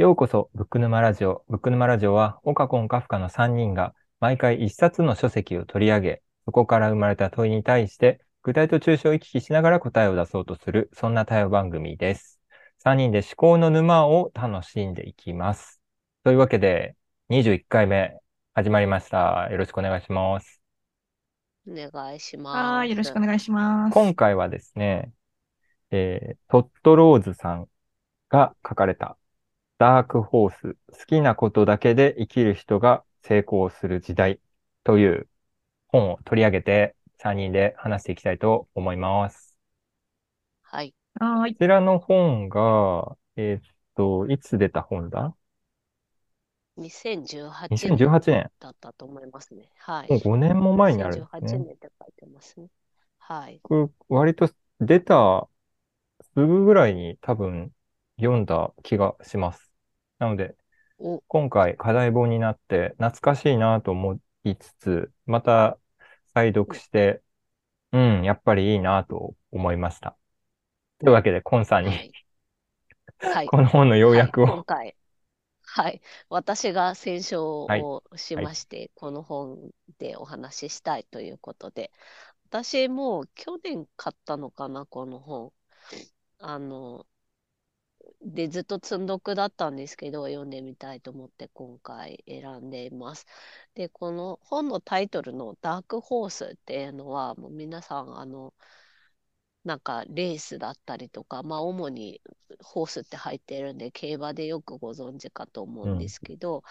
ようこそ、ブック沼ラジオ。ブック沼ラジオは、オカコン・カフカの3人が、毎回一冊の書籍を取り上げ、そこから生まれた問いに対して、具体と抽象を行き来しながら答えを出そうとする、そんな対話番組です。3人で思考の沼を楽しんでいきます。というわけで、21回目、始まりました。よろしくお願いします。お願いします。はい、よろしくお願いします。今回はですね、えー、トッドローズさんが書かれたダークホース、好きなことだけで生きる人が成功する時代という本を取り上げて3人で話していきたいと思います。はい。はい。こちらの本が、えー、っと、いつ出た本だ ?2018 年だったと思いますね。はい。もう5年も前になるんですね。2018年って書いてますね。はい。これ、割と出たすぐぐらいに多分読んだ気がします。なので、今回課題本になって懐かしいなと思いつつ、また再読して、うん、やっぱりいいなと思いました。というわけで、コンさんに、はい、この本の要約を、はい、今回、はい、私が選書をしまして、はい、この本でお話ししたいということで、私も去年買ったのかな、この本。あの、でずっと積んどくだったんですけど読んでみたいと思って今回選んでいます。でこの本のタイトルの「ダークホース」っていうのはもう皆さんあのなんかレースだったりとかまあ主にホースって入ってるんで競馬でよくご存知かと思うんですけど、うん、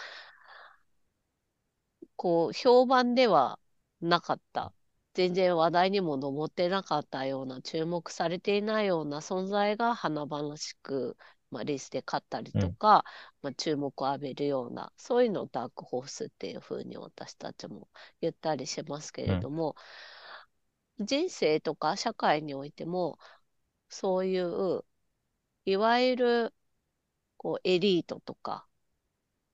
こう評判ではなかった全然話題にも上ってなかったような注目されていないような存在が華々しくまあ、レースで勝ったりとか、うん、まあ、注目を浴びるようなそういうのをダークホースっていうふうに私たちも言ったりしますけれども、うん、人生とか社会においてもそういういわゆるこうエリートとか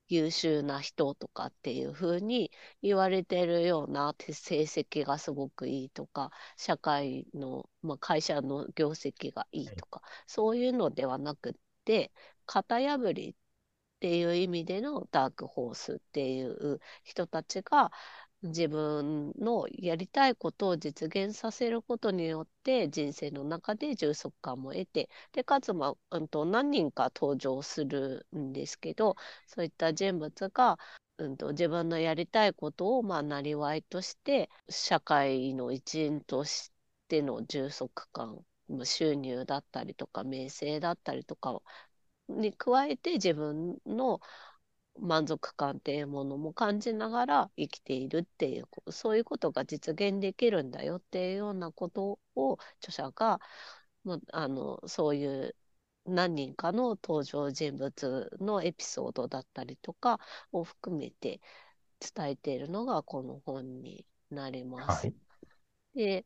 優秀な人とかっていうふうに言われてるような成績がすごくいいとか社会の、まあ、会社の業績がいいとかそういうのではなくって型破りっていう意味でのダークホースっていう人たちが自分のやりたいことを実現させることによって人生の中で充足感も得てでかつ、ま、うん、と何人か登場するんですけどそういった人物が、うんと、自分のやりたいことをまあなりわいとして社会の一員としての充足感収入だったりとか名声だったりとかに加えて自分の満足感っていうものも感じながら生きているっていうそういうことが実現できるんだよっていうようなことを著者があのそういう何人かの登場人物のエピソードだったりとかを含めて伝えているのがこの本になります。はい、で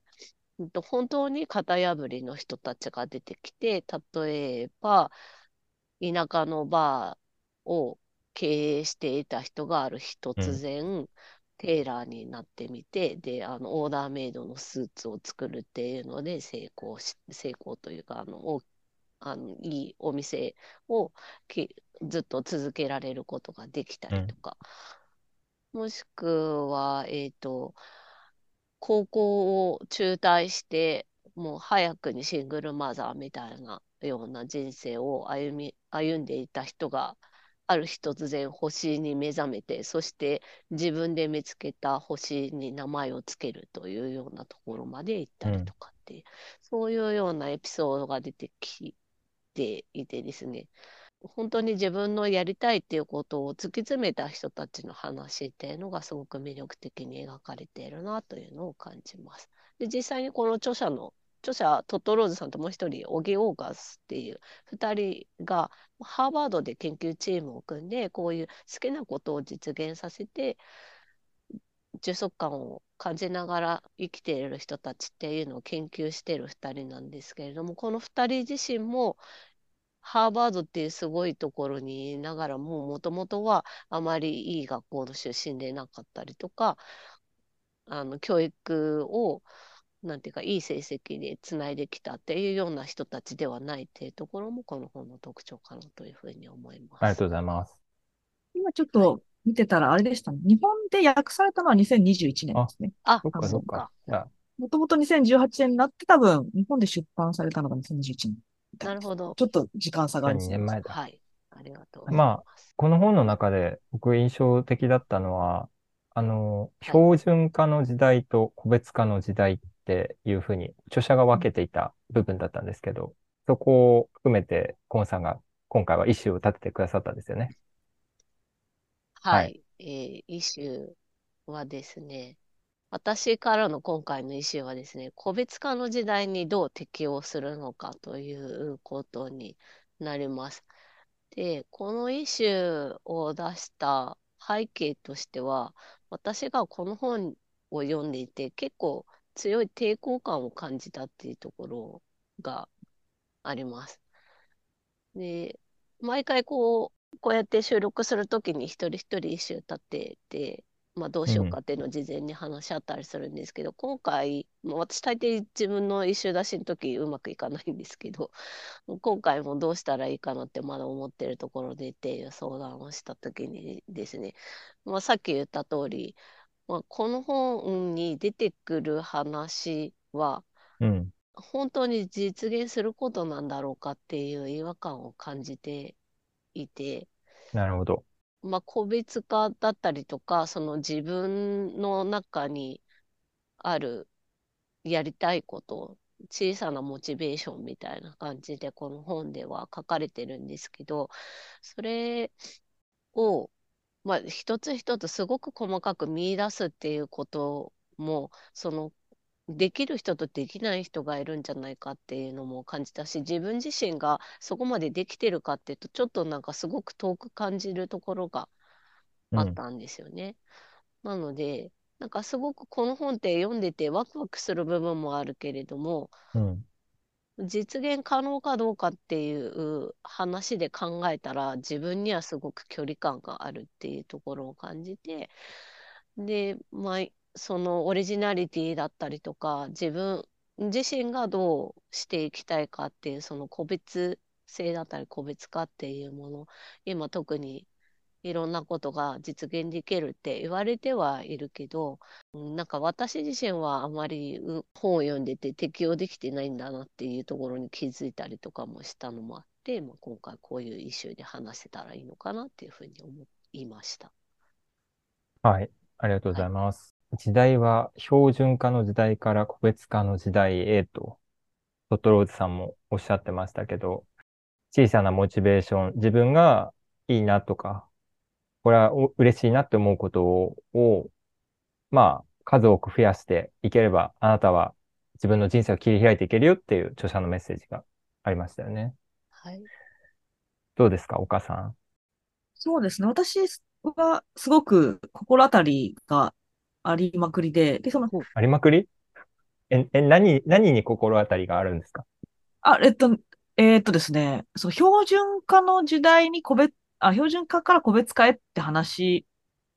本当に型破りの人たちが出てきて例えば田舎のバーを経営していた人がある日突然、うん、テーラーになってみてであのオーダーメイドのスーツを作るっていうので成功し成功というかあのあのいいお店をずっと続けられることができたりとか、うん、もしくは、えっ、ー、と高校を中退してもう早くにシングルマザーみたいなような人生を歩み歩んでいた人がある日突然星に目覚めてそして自分で見つけた星に名前をつけるというようなところまで行ったりとかって、うん、そういうようなエピソードが出てきていてですね本当に自分のやりたいっていうことを突き詰めた人たちの話っていうのがすごく魅力的に描かれているなというのを感じます。で実際にこの著者の著者トット・ローズさんともう一人オギ・オーガスっていう2人がハーバードで研究チームを組んでこういう好きなことを実現させて充足感を感じながら生きている人たちっていうのを研究している2人なんですけれどもこの2人自身もハーバードっていうすごいところにいながらももともとはあまりいい学校の出身でなかったりとかあの教育をなんていうか、いい成績でつないできたっていうような人たちではないっていうところも、この本の特徴かなというふうに思います。ありがとうございます。今ちょっと見てたらあれでしたね。日本で訳されたのは2021年ですね。あ、そっかそっか。もともと2018年になって多分、日本で出版されたのが2021年。なるほど。ちょっと時間差がある2年前だ。はい。ありがとうまあ、この本の中で僕印象的だったのは、あの、標準化の時代と個別化の時代っていうふうに著者が分けていた部分だったんですけど、そこを含めてコンさんが今回は意思を立ててくださったんですよね。はい。はい、えー、イシュはですね、私からの今回のイシューはですね、個別化の時代にどう適応するのかということになります。で、このイシューを出した背景としては、私がこの本を読んでいて、結構強い抵抗感を感じたっていうところがあります。で、毎回こう、こうやって収録するときに一人一人一周立ってて、まあ、どうしようかっていうのを事前に話し合ったりするんですけど、うん、今回、まあ、私大抵自分の一周出しの時うまくいかないんですけど、今回もどうしたらいいかなってまだ思ってるところでっていう相談をした時にですね、まあ、さっき言った通り、まあ、この本に出てくる話は、うん、本当に実現することなんだろうかっていう違和感を感じていて、なるほど。まあ、個別化だったりとか、その自分の中にあるやりたいこと、小さなモチベーションみたいな感じでこの本では書かれてるんですけど、それを、まあ、一つ一つすごく細かく見出すっていうことも、そのできる人とできない人がいるんじゃないかっていうのも感じたし自分自身がそこまでできてるかっていうとちょっとなんかすごく遠く感じるところがあったんですよね。うん、なのでなんかすごくこの本って読んでてワクワクする部分もあるけれども、うん、実現可能かどうかっていう話で考えたら自分にはすごく距離感があるっていうところを感じてで、まあ、そのオリジナリティだったりとか自分自身がどうしていきたいかっていうその個別性だったり個別化っていうもの今特にいろんなことが実現できるって言われてはいるけどなんか私自身はあまり本を読んでて適応できてないんだなっていうところに気づいたりとかもしたのもあって、まあ、今回こういうイシューで話せたらいいのかなっていうふうに思いました。はい、ありがとうございます。時代は標準化の時代から個別化の時代へと、トトローズさんもおっしゃってましたけど、小さなモチベーション、自分がいいなとか、これは嬉しいなって思うことを、まあ、数多く増やしていければ、あなたは自分の人生を切り開いていけるよっていう著者のメッセージがありましたよね。はい。どうですか、岡さん？そうですね。私はすごく心当たりがありまくりで、で、その、ありまくり？え、え、何、何に心当たりがあるんですか？あ、えっと、えー、っとですね、その標準化の時代に個別、あ、標準化から個別化へって話。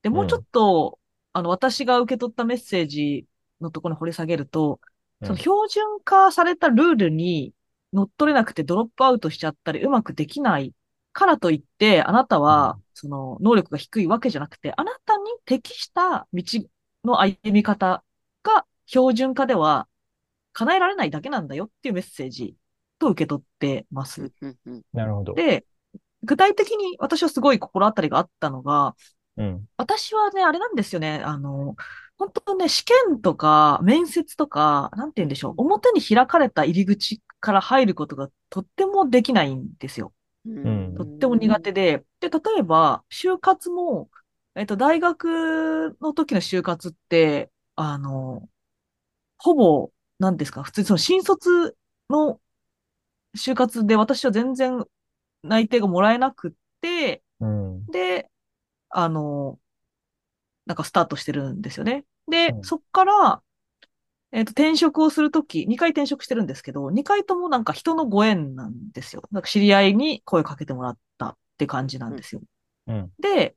で、もうちょっと、うん、あの、私が受け取ったメッセージのところに掘り下げると、その標準化されたルールに乗っ取れなくてドロップアウトしちゃったり、うまくできないからといって、あなたは、その、能力が低いわけじゃなくて、あなたに適した道の歩み方が標準化では叶えられないだけなんだよっていうメッセージと受け取ってます。なるほど。で、具体的に私はすごい心当たりがあったのが、うん、私はね、あれなんですよね、あの、本当ね、試験とか面接とか、なんて言うんでしょう、表に開かれた入り口から入ることがとってもできないんですよ。うん、とっても苦手で。で、例えば、就活も、えっと、大学の時の就活って、あの、ほぼ、何ですか、普通にその新卒の就活で私は全然内定がもらえなくって、うん、で、あの、なんかスタートしてるんですよね。で、うん、そっから、えっ、と、転職をするとき、2回転職してるんですけど、2回ともなんか人のご縁なんですよ。なんか知り合いに声かけてもらったって感じなんですよ。うん、で、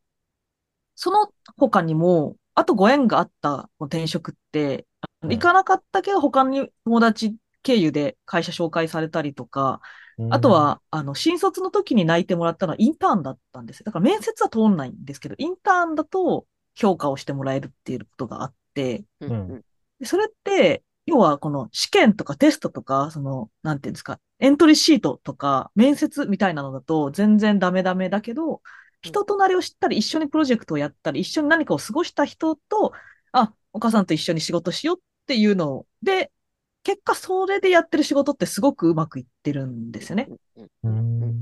その他にも、あとご縁があった転職って、行かなかったけど、他に友達経由で会社紹介されたりとか、あとは、あの、新卒の時に泣いてもらったのはインターンだったんですよ。だから面接は通んないんですけど、インターンだと評価をしてもらえるっていうことがあって、うん、それって、要はこの試験とかテストとか、その、なんていうんですか、エントリーシートとか面接みたいなのだと全然ダメダメだけど、人となりを知ったり、一緒にプロジェクトをやったり、一緒に何かを過ごした人と、あ、お母さんと一緒に仕事しようっていうので、結果それでやってる仕事ってすごくうまくいってるんですよね。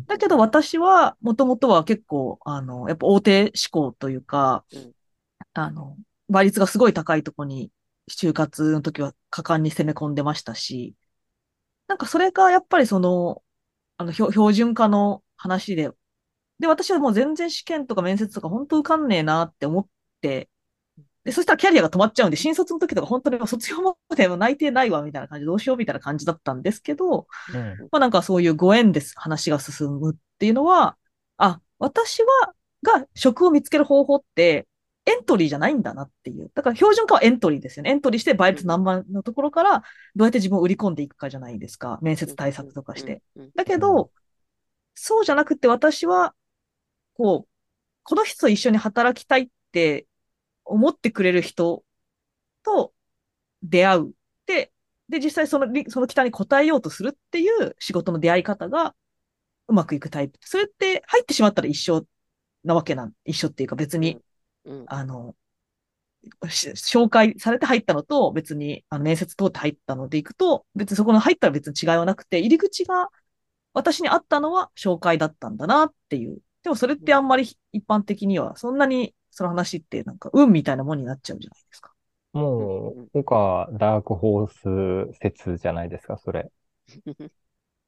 だけど私は、もともとは結構、あの、やっぱ大手志向というか、あの、倍率がすごい高いとこに就活の時は果敢に攻め込んでましたし、なんかそれがやっぱりその、あの、標準化の話で、で、私はもう全然試験とか面接とか本当受かんねえなって思って、で、そしたらキャリアが止まっちゃうんで、新卒の時とか本当に卒業までも内定ないわ、みたいな感じで、どうしようみたいな感じだったんですけど、うん、まあなんかそういうご縁です、話が進むっていうのは、あ、私は、が職を見つける方法って、エントリーじゃないんだなっていう。だから標準化はエントリーですよね。エントリーして倍率何万のところからどうやって自分を売り込んでいくかじゃないですか。面接対策とかして。だけど、そうじゃなくて私は、こう、この人と一緒に働きたいって思ってくれる人と出会う。で、で、実際その、その期待に応えようとするっていう仕事の出会い方がうまくいくタイプ。それって入ってしまったら一緒なわけなん、一緒っていうか別に、うん、あの、紹介されて入ったのと別にあの面接通って入ったので行くと、別にそこの入ったら別に違いはなくて、入り口が私にあったのは紹介だったんだなっていう。でもそれってあんまり一般的にはそんなにその話ってなんか運みたいなもんになっちゃうじゃないですか？もう、岡ダークホース説じゃないですか、それ。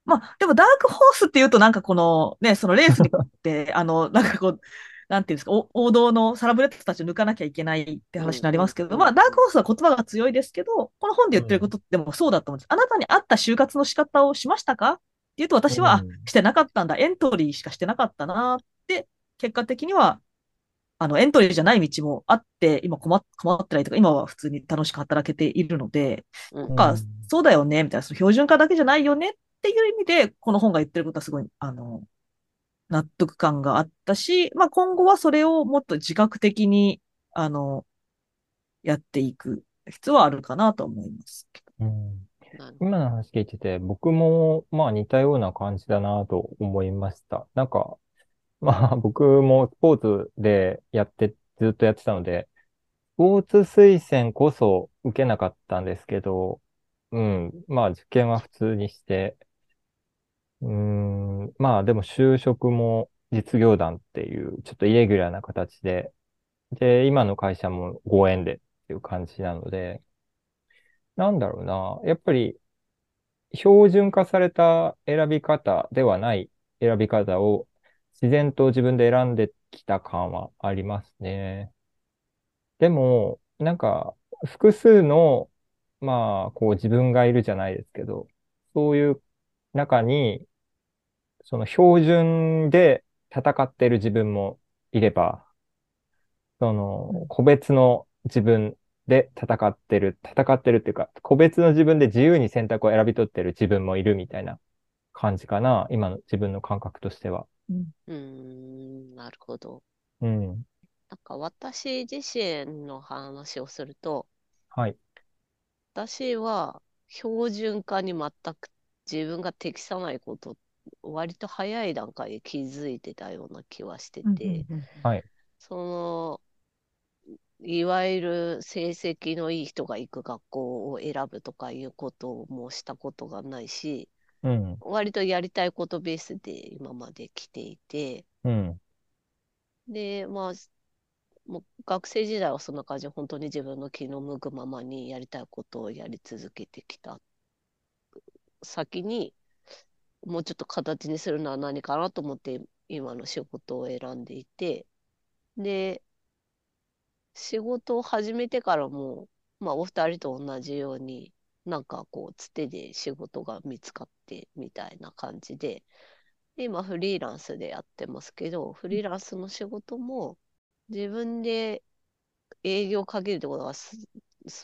まあ、でもダークホースって言うとなんかこのね、そのレースにって、あの、なんかこう、なんていうんですか、王道のサラブレッドたちを抜かなきゃいけないって話になりますけど、まあ、ダークホースは言葉が強いですけど、この本で言ってることでもそうだと思うんです。あなたに合った就活の仕方をしましたかって言うと、私は、してなかったんだ、エントリーしかしてなかったなって、結果的にはあの、エントリーじゃない道もあって、今困困ってないとか、今は普通に楽しく働けているので、うん、かそうだよね、みたいな、その標準化だけじゃないよねっていう意味で、この本が言ってることはすごい、あの、納得感があったし、まあ今後はそれをもっと自覚的に、あの、やっていく必要はあるかなと思います。うん、今の話聞いてて、僕もまあ似たような感じだなと思いました。なんか、まあ、僕もスポーツでやって、ずっとやってたので、スポーツ推薦こそ受けなかったんですけど、うん、まあ、受験は普通にして、うん、まあ、でも就職も実業団っていう、ちょっとイレギュラーな形で、で、今の会社もご縁でっていう感じなので、なんだろうな、やっぱり、標準化された選び方ではない選び方を自然と自分で選んできた感はありますね。でも、なんか、複数の、まあ、こう自分がいるじゃないですけど、そういう中に、その標準で戦ってる自分もいれば、その、個別の自分で戦ってる、戦ってるっていうか、個別の自分で自由に選択を選び取ってる自分もいるみたいな感じかな、今の自分の感覚としては。うん、なるほど。うん。なんか私自身の話をすると、はい。私は標準化に全く自分が適さないこと、割と早い段階で気づいてたような気はしてて、はい。その、いわゆる成績のいい人が行く学校を選ぶとかいうこともしたことがないし、うん、割とやりたいことベースで今まで来ていて、うん、で、まあ、もう学生時代はそんな感じで本当に自分の気の向くままにやりたいことをやり続けてきた先にもうちょっと形にするのは何かなと思って今の仕事を選んでいて。で仕事を始めてからも、まあ、お二人と同じようになんかこう、つてで仕事が見つかってみたいな感じで、で今フリーランスでやってますけど、フリーランスの仕事も自分で営業をかけるってことがす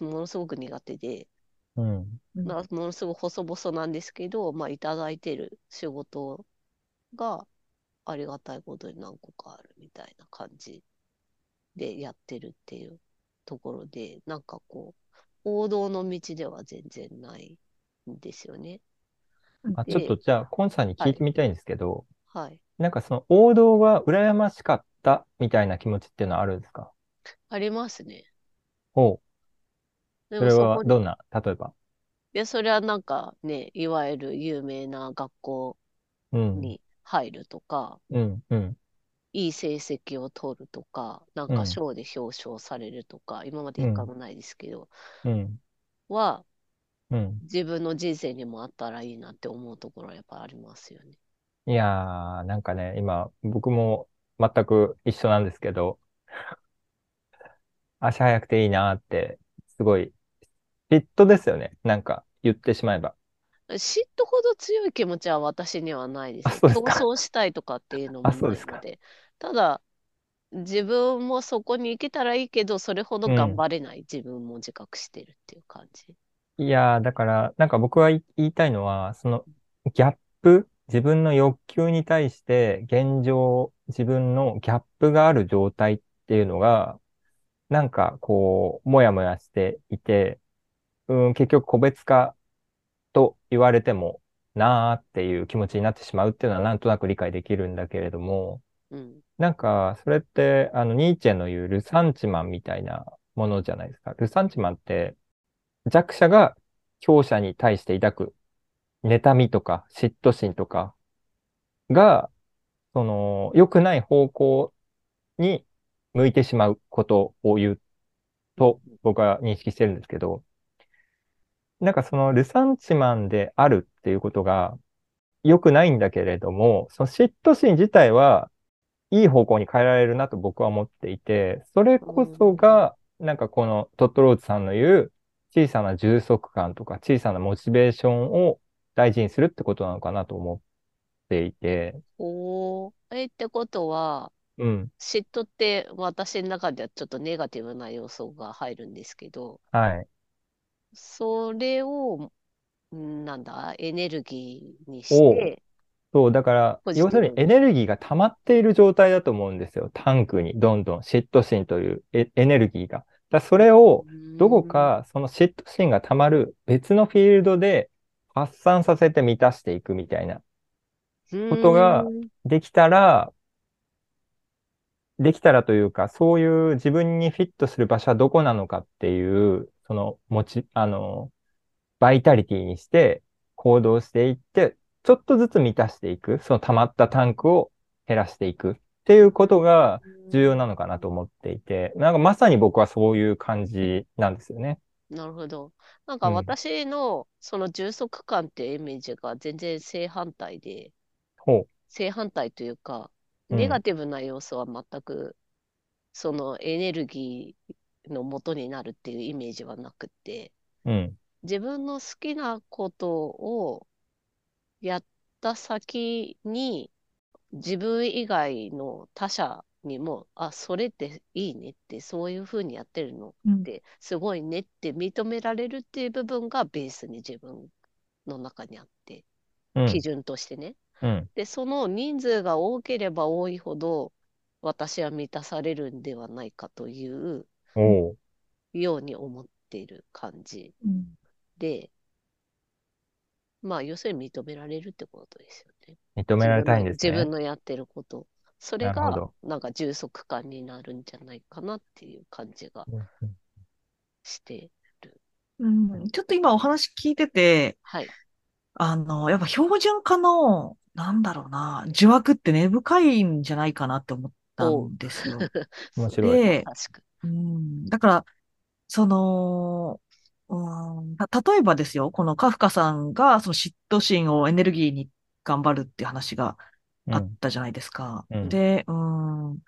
ものすごく苦手で、うん。ものすごく細々なんですけど、まあ、いただいてる仕事がありがたいことに何個かあるみたいな感じでやってるっていうところで、なんかこう、王道の道では全然ないんですよね。あ、でちょっとじゃあ、コンさんに聞いてみたいんですけど、はい。なんかその王道は羨ましかったみたいな気持ちっていうのはあるんですか？ありますね。ほう。それはどんな、例えば。いや、それはなんかね、いわゆる有名な学校うん。に入るとか、うん、うん、いい成績を取るとか、なんうんか賞で表彰されるとか、今まで一回もないですけど、うん、はうん。自分の人生にもあったらいいなって思うところはやっぱありますよね。いやー、なんかね、今、僕も全く一緒なんですけど、足早くていいなって、すごい、嫉妬ですよね。なんか、言ってしまえば。嫉妬ほど強い気持ちは私にはないですよ。あそうですか競争したいとかっていうのもあそうですかないので。ただ、自分もそこに行けたらいいけど、それほど頑張れない。自分も自覚してるっていう感じ。いやー、だから、なんか僕は言いたいのは、その、ギャップ、自分の欲求に対して、現状、自分のギャップがある状態っていうのが、なんか、こう、もやもやしていて、うん、結局個別化と言われてもなーっていう気持ちになってしまうっていうのはなんとなく理解できるんだけれども、うん。なんか、それって、あの、ニーチェの言うルサンチマンみたいなものじゃないですか。ルサンチマンって、弱者が強者に対して抱く妬みとか嫉妬心とかが、その、良くない方向に向いてしまうことを言うと僕は認識してるんですけど、なんかそのルサンチマンであるっていうことが良くないんだけれども、その嫉妬心自体はいい方向に変えられるなと僕は思っていて、それこそが、なんかこのトットローズさんの言う小さな充足感とか小さなモチベーションを大事にするってことなのかなと思っていて、おー。え、ってことは、うん、嫉妬って私の中ではちょっとネガティブな要素が入るんですけど、はい。それを、んなんだ、エネルギーにして、そう、だから、要するにエネルギーが溜まっている状態だと思うんですよ。タンクにどんどん嫉妬心というエエネルギーが。だそれをどこかその嫉妬心が溜まる別のフィールドで発散させて満たしていくみたいな。うことができたら、できたらというか、そういう自分にフィットする場所はどこなのかっていう、その、持ち、あの、バイタリティにして行動していって、ちょっとずつ満たしていく、その溜まったタンクを減らしていくっていうことが重要なのかなと思っていて、なんかまさに僕はそういう感じなんですよね。なるほど。なんかうん私のその充足感っていうイメージが全然正反対で、ほ正反対というか、うんネガティブな要素は全く、そのエネルギーの元になるっていうイメージはなくて、う。うん。自分の好きなことをやった先に、自分以外の他者にも、あ、それっていいねって、そういうふうにやってるのうんって、すごいねって認められるっていう部分がベースに自分の中にあって、うん。基準としてね。うん。で、その人数が多ければ多いほど、私は満たされるんではないかという。ように思っている感じうんで、まあ、要するに認められるってことですよね。認められたいんですね。自分のやってること。それがなるほど、なんか充足感になるんじゃないかなっていう感じがして、うん、ちょっと今お話聞いてて、はい。あの、やっぱ標準化の、なんだろうな、呪縛って根深いんじゃないかなって思ったんですよ。面白い。で、確かうん、だから、その、うん、た例えばですよ、このカフカさんがその嫉妬心をエネルギーに頑張るっていう話があっうん。たじゃないですか。うんで、うん、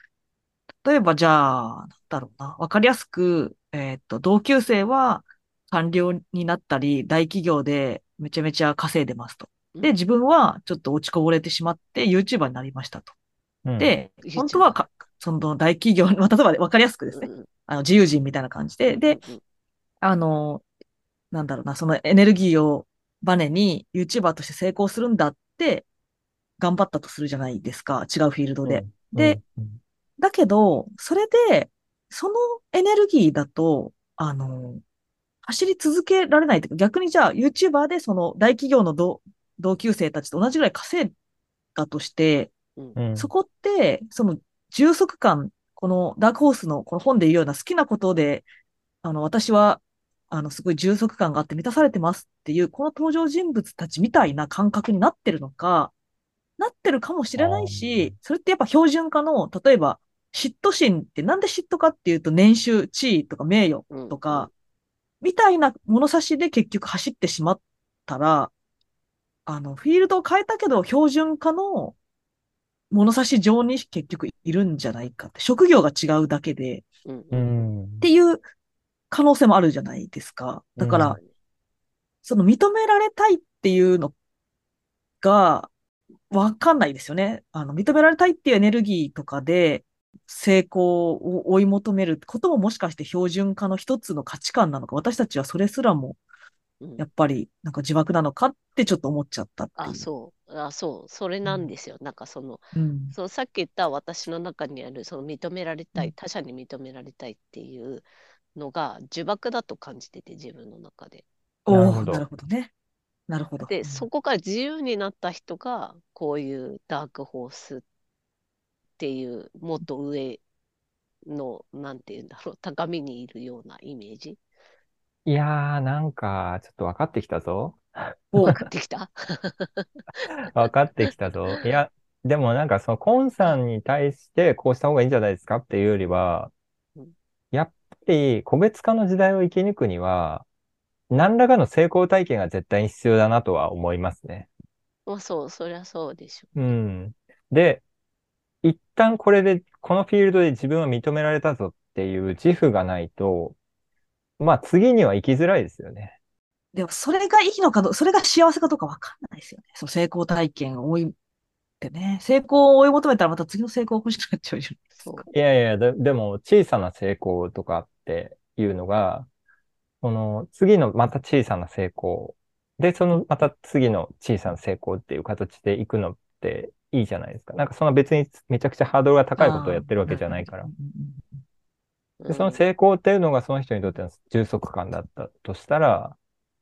例えばじゃあ、なんだろうな、わかりやすく、えっと、同級生は官僚になったり、大企業でめちゃめちゃ稼いでますと。で、自分はちょっと落ちこぼれてしまって YouTuber になりましたと。うん、で、本当はか、その大企業、まあ、例えばわかりやすくですね。うんあの、自由人みたいな感じで、で、うんあの、なんだろうな、そのエネルギーをバネに YouTuber として成功するんだって頑張ったとするじゃないですか。違うフィールドで。で、うんだけど、それで、そのエネルギーだと、あの、走り続けられないというか、逆にじゃあ YouTuber でその大企業の同同級生たちと同じぐらい稼いだとして、うんうんそこって、その充足感、このダークホースのこの本で言うような好きなことで、あの、私は、あの、すごい充足感があって満たされてますっていう、この登場人物たちみたいな感覚になってるのか、なってるかもしれないし、それってやっぱ標準化の、例えば、嫉妬心ってなんで嫉妬かっていうと、年収、地位とか名誉とか、みたいな物差しで結局走ってしまったら、あの、フィールドを変えたけど、標準化の物差し上に結局いるんじゃないかって、職業が違うだけで、っていう可能性もあるじゃないですか。だから、うんその認められたいっていうのが、わかんないですよね。あの、認められたいっていうエネルギーとかで、成功を追い求めることももしかして標準化の一つの価値観なのか、私たちはそれすらも、うんやっぱり、なんか自爆なのかってちょっと思っちゃったっていう。あ、そう。あ、そう。それなんですよ。なんかその、うん。そのさっき言った私の中にあるその認められたい、うん他者に認められたいっていうのが呪縛だと感じてて自分の中で。おおなるほどなるほどね。なるほど。で、そこから自由になった人がこういうダークホースっていうもっと上のなんていうんだろう高みにいるようなイメージ？いやー、なんか、ちょっと分かってきたぞ。お 分かってきた？分かってきたぞ。いや、でもなんかそのコンさんに対してこうした方がいいんじゃないですかっていうよりはり個別化の時代を生き抜くには、何らかの成功体験が絶対に必要だなとは思いますね。まあそう、そりゃそうでしょうん。で、一旦これで、このフィールドで自分は認められたぞっていう自負がないと、まあ次には行きづらいですよね。でも、それがいいのかど、それが幸せかどうかわかんないですよね。その成功体験を追いってね。成功を追い求めたらまた次の成功欲しくなっちゃうじゃないですそうか。いやいや、で、でも小さな成功とかっていうのが、この次のまた小さな成功。で、そのまた次の小さな成功っていう形でいくのっていいじゃないですか。なんかその別にめちゃくちゃハードルが高いことをやってるわけじゃないからで、その成功っていうのがその人にとっての充足感だったとしたら、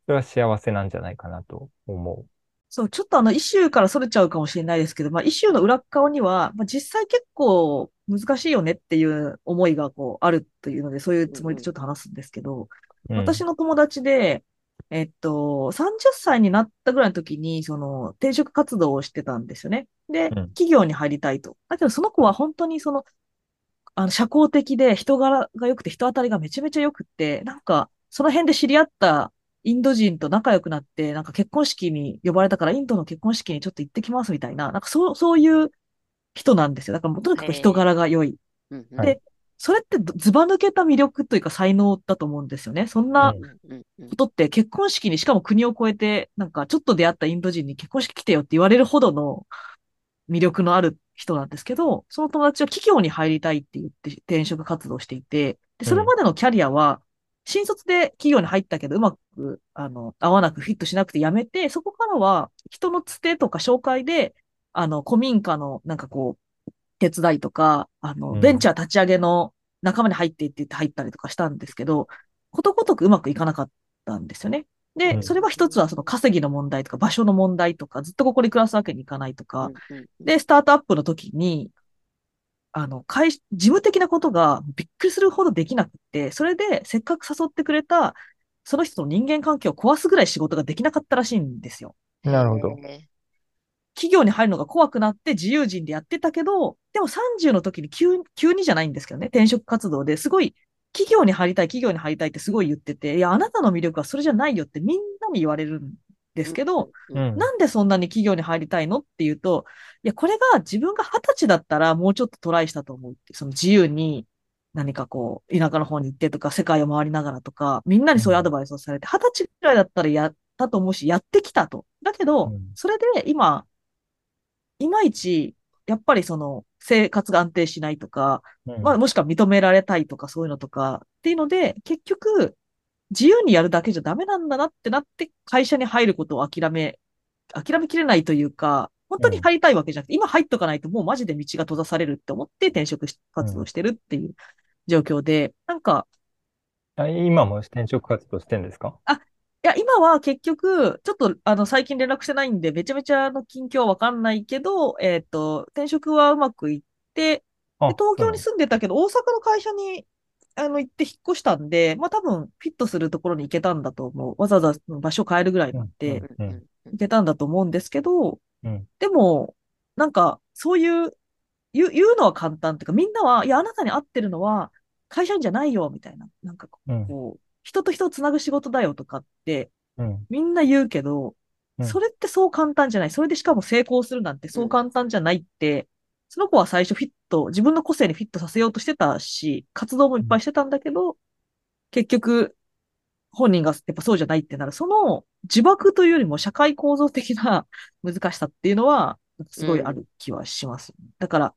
それは幸せなんじゃないかなと思そう、ちょっとあの、イシューからそれちゃうかもしれないですけど、まあ、イシューの裏側には、まあ、実際結構難しいよねっていう思いがこう、あるというので、そういうつもりでちょっと話すんですけど、う。うん私の友達で、えっと、30歳になったぐらいの時に、その、転職活動をしてたんですよね。で、うん企業に入りたいと。だけど、その子は本当にその、あの、社交的で人柄が良くて人当たりがめちゃめちゃ良くって、なんか、その辺で知り合ったインド人と仲良くなって、なんか結婚式に呼ばれたから、インドの結婚式にちょっと行ってきますみたいな、なんかそう、そういう人なんですよ。だからもうとにかく人柄が良い。うんうんはいそれってずずば抜けた魅力というか才能だと思うんですよね。そんなことって結婚式にしかも国を越えて、なんかちょっと出会ったインド人に結婚式来てよって言われるほどの魅力のある人なんですけど、その友達は企業に入りたいって言って転職活動していて、でそれまでのキャリアは、新卒で企業に入ったけど、うまく、あの、合わなくフィットしなくて辞めて、そこからは人のつてとか紹介で、あの、古民家のなんかこう、手伝いとか、あの、うん。ベンチャー立ち上げの仲間に入っていって入ったりとかしたんですけど、ことごとくうまくいかなかったんですよね。で、うん。それは一つはその稼ぎの問題とか場所の問題とか、ずっとここに暮らすわけにいかないとか、で、スタートアップの時に、あの、会、事務的なことがびっくりするほどできなくって、それでせっかく誘ってくれた、その人の人間関係を壊すぐらい仕事ができなかったらしいんですよ。なるほど。へ企業に入るのが怖くなって自由人でやってたけど、でも30の時に急に、急にじゃないんですけどね、転職活動ですごい、企業に入りたい、企業に入りたいってすごい言ってて、いや、あなたの魅力はそれじゃないよってみんなに言われるんですけど、うん。なんでそんなに企業に入りたいのっていうと、いや、これが自分が二十歳だったらもうちょっとトライしたと思うって、その自由に何かこう、田舎の方に行ってとか、世界を回りながらとか、みんなにそういうアドバイスをされて、二十歳くらいだったらやったと思うし、やってきたと。だけど、うん。それで今、いまいち、やっぱりその、生活が安定しないとか、うん。まあ、もしくは認められたいとか、そういうのとか、っていうので、結局、自由にやるだけじゃダメなんだなってなって、会社に入ることを諦め、諦めきれないというか、本当に入りたいわけじゃなくて、今入っとかないともうマジで道が閉ざされるって思って転職活動してるっていう状況で、なんか、あ今も転職活動してんですか？あ、いや、今は結局、ちょっと、あの、最近連絡してないんで、めちゃめちゃの近況はわかんないけど、えっと、転職はうまくいって、であ、東京にそ住んでたけど、大阪の会社に、あの、行って引っ越したんで、まあ多分、フィットするところに行けたんだと思う。わざわざ場所変えるぐらいなんで、うんうんうん行けたんだと思うんですけど、うんでも、なんか、そういう、言う、言うのは簡単っていうか、みんなは、いや、あなたに合ってるのは、会社員じゃないよ、みたいな。なんかこう、うん人と人をつなぐ仕事だよとかって、うんみんな言うけど、うんそれってそう簡単じゃない。それでしかも成功するなんてそう簡単じゃないって、その子は最初フィット、自分の個性にフィットさせようとしてたし、活動もいっぱいしてたんだけど、結局、本人がやっぱそうじゃないってなる。その呪縛というよりも社会構造的な 難しさっていうのは、すごいある気はします。だから、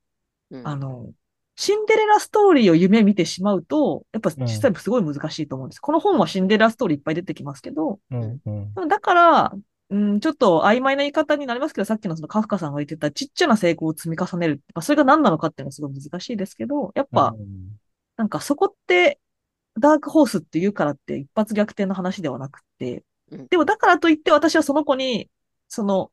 うんあの、シンデレラストーリーを夢見てしまうと、やっぱうん実際すごい難しいと思うんです。この本はシンデレラストーリーいっぱい出てきますけど、うんうんだから、うん、ちょっと曖昧な言い方になりますけど、さっきのそのカフカさんが言ってたちっちゃな成功を積み重ねる。まあ、それが何なのかっていうのはすごい難しいですけど、やっぱ、うんなんかそこって、ダークホースって言うからって一発逆転の話ではなくてうん、でもだからといって私はその子に、その、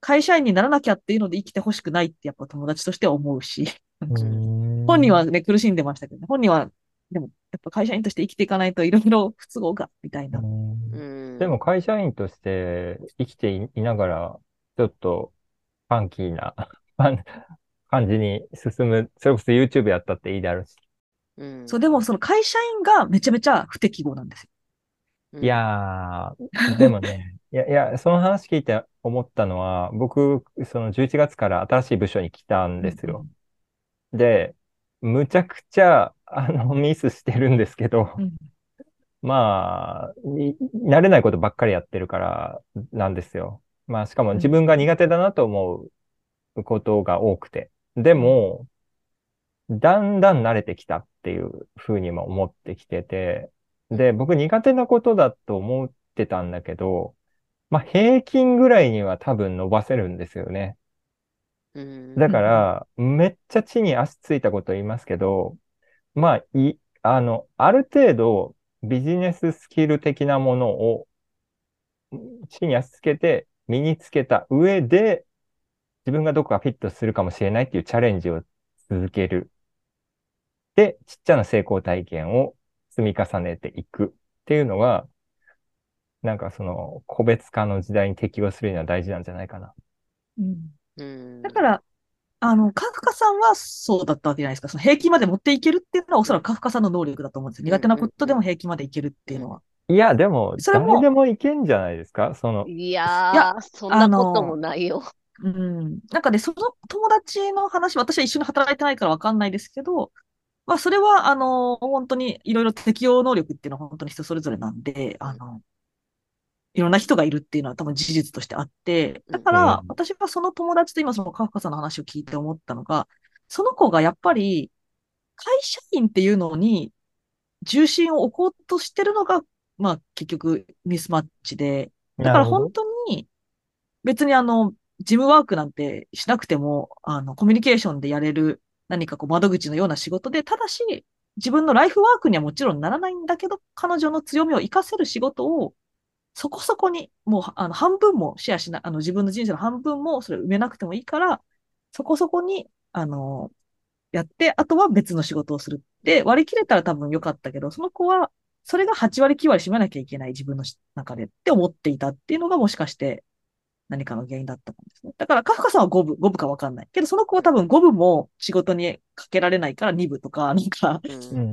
会社員にならなきゃっていうので生きてほしくないってやっぱ友達としては思うし、うん本人はね、苦しんでましたけどね。本人は、でも、やっぱ会社員として生きていかないといろいろ不都合が、みたいな。うんうんでも会社員として生きていいながら、ちょっとファンキーな 感感じに進む、それこそ YouTube やったっていいだろうし。うんそう、でもその会社員がめちゃめちゃ不適合なんですよ。いやー、でもね、いや、いや、その話聞いて思ったのは、僕、その11月から新しい部署に来たんですよ。で、むちゃくちゃ、あの、ミスしてるんですけど、うんまあ、い慣れないことばっかりやってるからなんですよ。まあ、しかも自分が苦手だなと思うことが多くて。でも、だんだん慣れてきたっていうふうにも思ってきてて、で、僕苦手なことだと思ってたんだけど、まあ、平均ぐらいには多分伸ばせるんですよね。うんだから、めっちゃ地に足ついたこと言いますけど、まあ、い、あの、ある程度ビジネススキル的なものを地に足つけて身につけた上で、自分がどこかフィットするかもしれないっていうチャレンジを続ける。で、ちっちゃな成功体験を積み重ねていくっていうのが、なんかその個別化の時代に適応するには大事なんじゃないかな。うんうんだから、あの、カフカさんはそうだったわけじゃないですか。その平均まで持っていけるっていうのはおそらくカフカさんの能力だと思うんですよ。苦手なことでも平均までいけるっていうのは。いや、でも、それも誰でもいけんじゃないですか？その、いやいやー、そんなこともないよ。うん。なんかね、その友達の話、私は一緒に働いてないからわかんないですけど、まあ、それは、あの、本当にいろいろ適応能力っていうのは本当に人それぞれなんで、あの、いろんな人がいるっていうのは多分事実としてあって、だからうん、私はその友達と今そのカフカさんの話を聞いて思ったのが、その子がやっぱり、会社員っていうのに重心を置こうとしてるのが、まあ結局ミスマッチで、だから本当に、別にあの、事務ワークなんてしなくても、あの、コミュニケーションでやれる何かこう窓口のような仕事で、ただし、自分のライフワークにはもちろんならないんだけど、彼女の強みを活かせる仕事を、そこそこに、もう、あの、半分もシェアしな、あの、自分の人生の半分もそれ埋めなくてもいいから、そこそこに、あの、やって、あとは別の仕事をする。で、割り切れたら多分良かったけど、その子は、それが8割9割占めなきゃいけない自分の中でって思っていたっていうのがもしかして何かの原因だったかもですね。だからカフカさんは5部、5部かわかんない。けどその子は多分5部も仕事にかけられないから2部とか、なんか、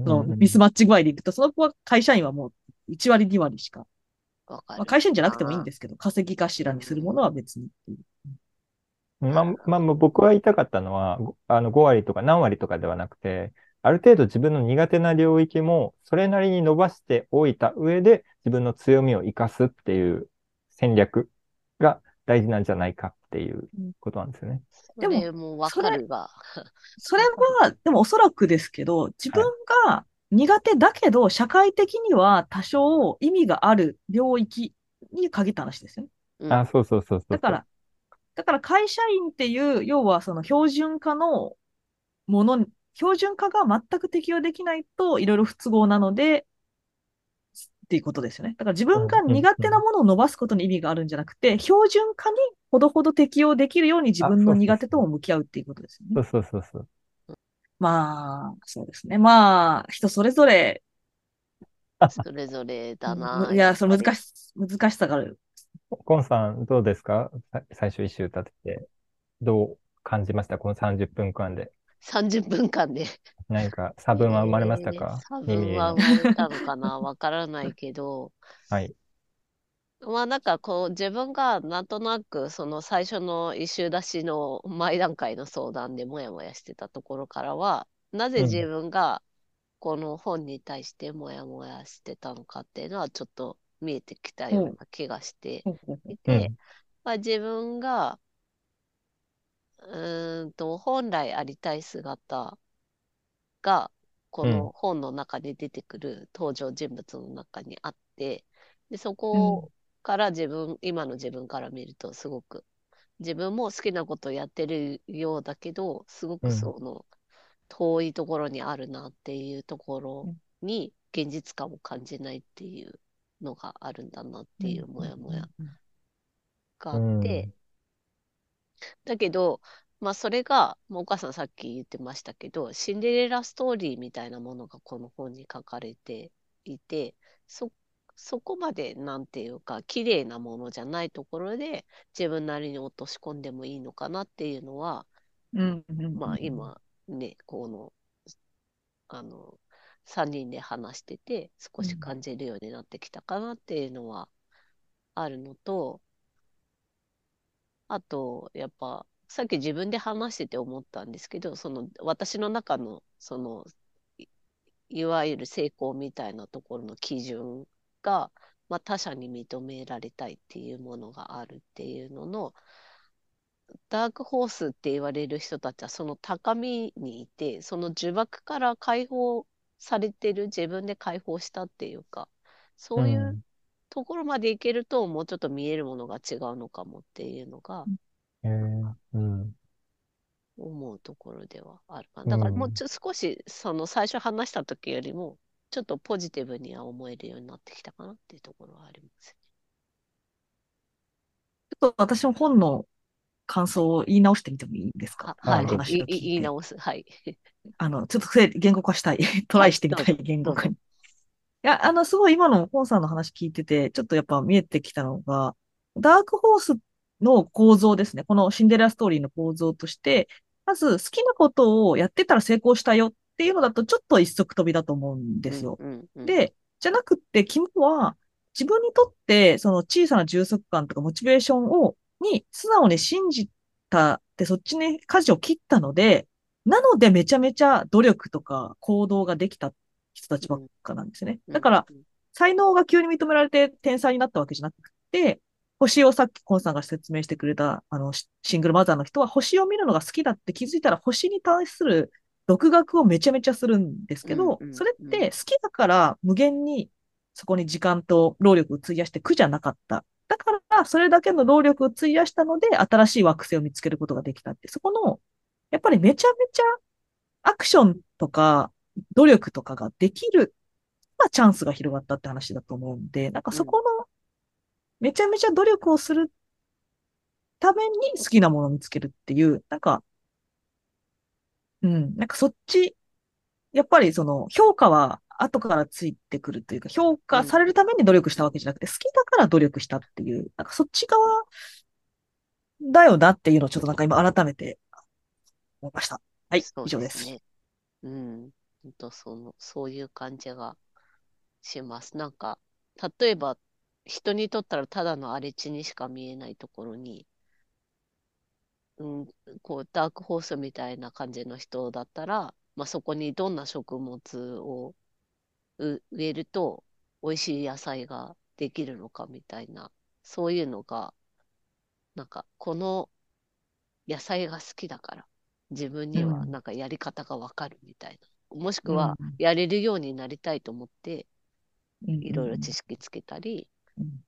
のミスマッチ具合でいくと、その子は会社員はもう1割2割しか。わかるまあ、会社員じゃなくてもいいんですけど、稼ぎ頭にするものは別にっていう。まあ、まあ、僕が言いたかったのは、ごあの5割とか何割とかではなくて、ある程度自分の苦手な領域もそれなりに伸ばしておいた上で自分の強みを生かすっていう戦略が大事なんじゃないかっていうことなんですよね。そでもれもわかるが。それは、でもおそらくですけど、自分が苦手だけど、社会的には多少意味がある領域に限った話ですよね。うんあ、そうそうそうそう。だから、だから会社員っていう、要はその標準化のものに、標準化が全く適用できないといろいろ不都合なので、っていうことですよね。だから自分が苦手なものを伸ばすことに意味があるんじゃなくて、標準化にほどほど適用できるように自分の苦手とも向き合うっていうことですよね。そうそうそうそう。まあ、そうですね。まあ、人それぞれ、それぞれだな。いや、その難し、難しさがある。コンさん、どうですか？さ最初一周立てて、どう感じました？この30分間で。30分間で。何か差分は生まれましたか？差耳への分は生まれたのかな？わからないけど、はい。まあなんかこう自分がなんとなくその最初の一周出しの前段階の相談でもやもやしてたところからは、なぜうん。自分がこの本に対してもやもやしてたのかっていうのはちょっと見えてきたような気がしていうん。て、まあ、自分がうーんと本来ありたい姿がこうん。の本の中で出てくる登場人物の中にあってでそこから自分、今の自分から見るとすごく自分も好きなことをやってるようだけどすごくうん。その遠いところにあるなっていうところに現実感を感じないっていうのがあるんだなっていうモヤモヤがあって、だけど、まあそれが、まあお母さんさっき言ってましたけど、シンデレラストーリーみたいなものがこの本に書かれていて、そ、そこまでなんていうか、綺麗なものじゃないところで自分なりに落とし込んでもいいのかなっていうのは、うんうんうんまあ今ね、この、あの、3人で話してて少し感じるようになってきたかなっていうのはあるのと、あと、やっぱ、さっき自分で話してて思ったんですけど、その私の中の、その、いいわゆる成功みたいなところの基準が、まあ、他者に認められたいっていうものがあるっていうのの、ダークホースって言われる人たちはその高みにいて、その呪縛から解放されてる自分で解放したっていうか、そういうところまでいけると、もうちょっと見えるものが違うのかもっていうのがうん。えーうん。思うところではあるかな。だからもううんちょ少しその最初話した時よりもちょっとポジティブには思えるようになってきたかなっていうところはありますちょっと私も本の感想を言い直してみてもいいですね。か？ははい、話を聞いて言い直す。はい。あの、ちょっと言語化したい。トライしてみたい、言語化どに。いや、あの、すごい今のポンさんの話聞いてて、ちょっとやっぱ見えてきたのが、ダークホースの構造ですね。このシンデレラストーリーの構造として、まず好きなことをやってたら成功したよっていうのだとちょっと一足飛びだと思うんですよ。うんうんうん、で、じゃなくって、肝は、自分にとって、その小さな充足感とかモチベーションを、に素直に信じたって、そっちに舵を切ったので、なのでめちゃめちゃ努力とか行動ができた人たちばっかなんですね。うんだから、うん才能が急に認められて天才になったわけじゃなくて、星をさっきコンさんが説明してくれた、あの、シシングルマザーの人は星を見るのが好きだって気づいたら星に対する独学をめちゃめちゃするんですけど、それって好きだから無限にそこに時間と労力を費やして苦じゃなかった。だから、それだけの労力を費やしたので、新しい惑星を見つけることができたって、そこの、やっぱりめちゃめちゃアクションとか努力とかができる、まあチャンスが広がったって話だと思うんで、なんかそこの、めちゃめちゃ努力をするために好きなものを見つけるっていう、なんか、うん、なんかそっち、やっぱりその評価は後からついてくるというか、評価されるために努力したわけじゃなくて、好きだから努力したっていう、なんかそっち側だよなっていうのをちょっとなんか今改めて思いました。はい、そう以上です。ね。うん。ほんとその、そういう感じがします。なんか、例えば、人にとったらただの荒れ地にしか見えないところに、うん、こう、ダークホースみたいな感じの人だったら、まあ、そこにどんな食物をう植えると美味しい野菜ができるのかみたいな、そういうのが、なんか、この野菜が好きだから、自分にはうん。なんかやり方がわかるみたいな。もしくはうん。やれるようになりたいと思って、うん。いろいろ知識つけたり、うん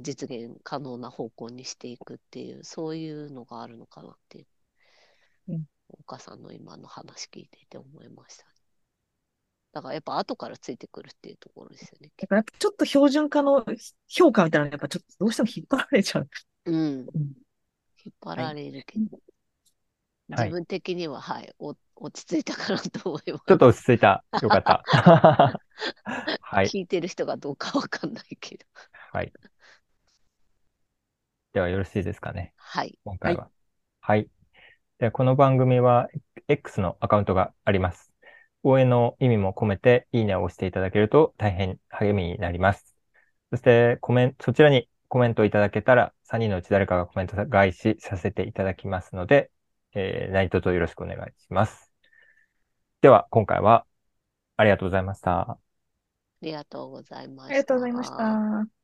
実現可能な方向にしていくっていう、そういうのがあるのかなっていう、うん岡さんの今の話聞いていて思いました。だからやっぱ後からついてくるっていうところですよね。だからやっぱちょっと標準化の評価みたいなのやっぱちょっとどうしても引っ張られちゃう。うん。うん引っ張られるけど、はい自分的には、はい、お落ち着いたかなと思います。ちょっと落ち着いた。よかった。はい。聞いてる人がどうかわかんないけど。はい。ではよろしいですかね。はい。今回は。はい。で、この番組は X のアカウントがあります。応援の意味も込めて、いいねを押していただけると大変励みになります。そして、コメント、そちらにコメントいただけたら、3人のうち誰かがコメント返しさせていただきますので、えー何卒よろしくお願いします。では、今回はありがとうございました。ありがとうございました。ありがとうございました。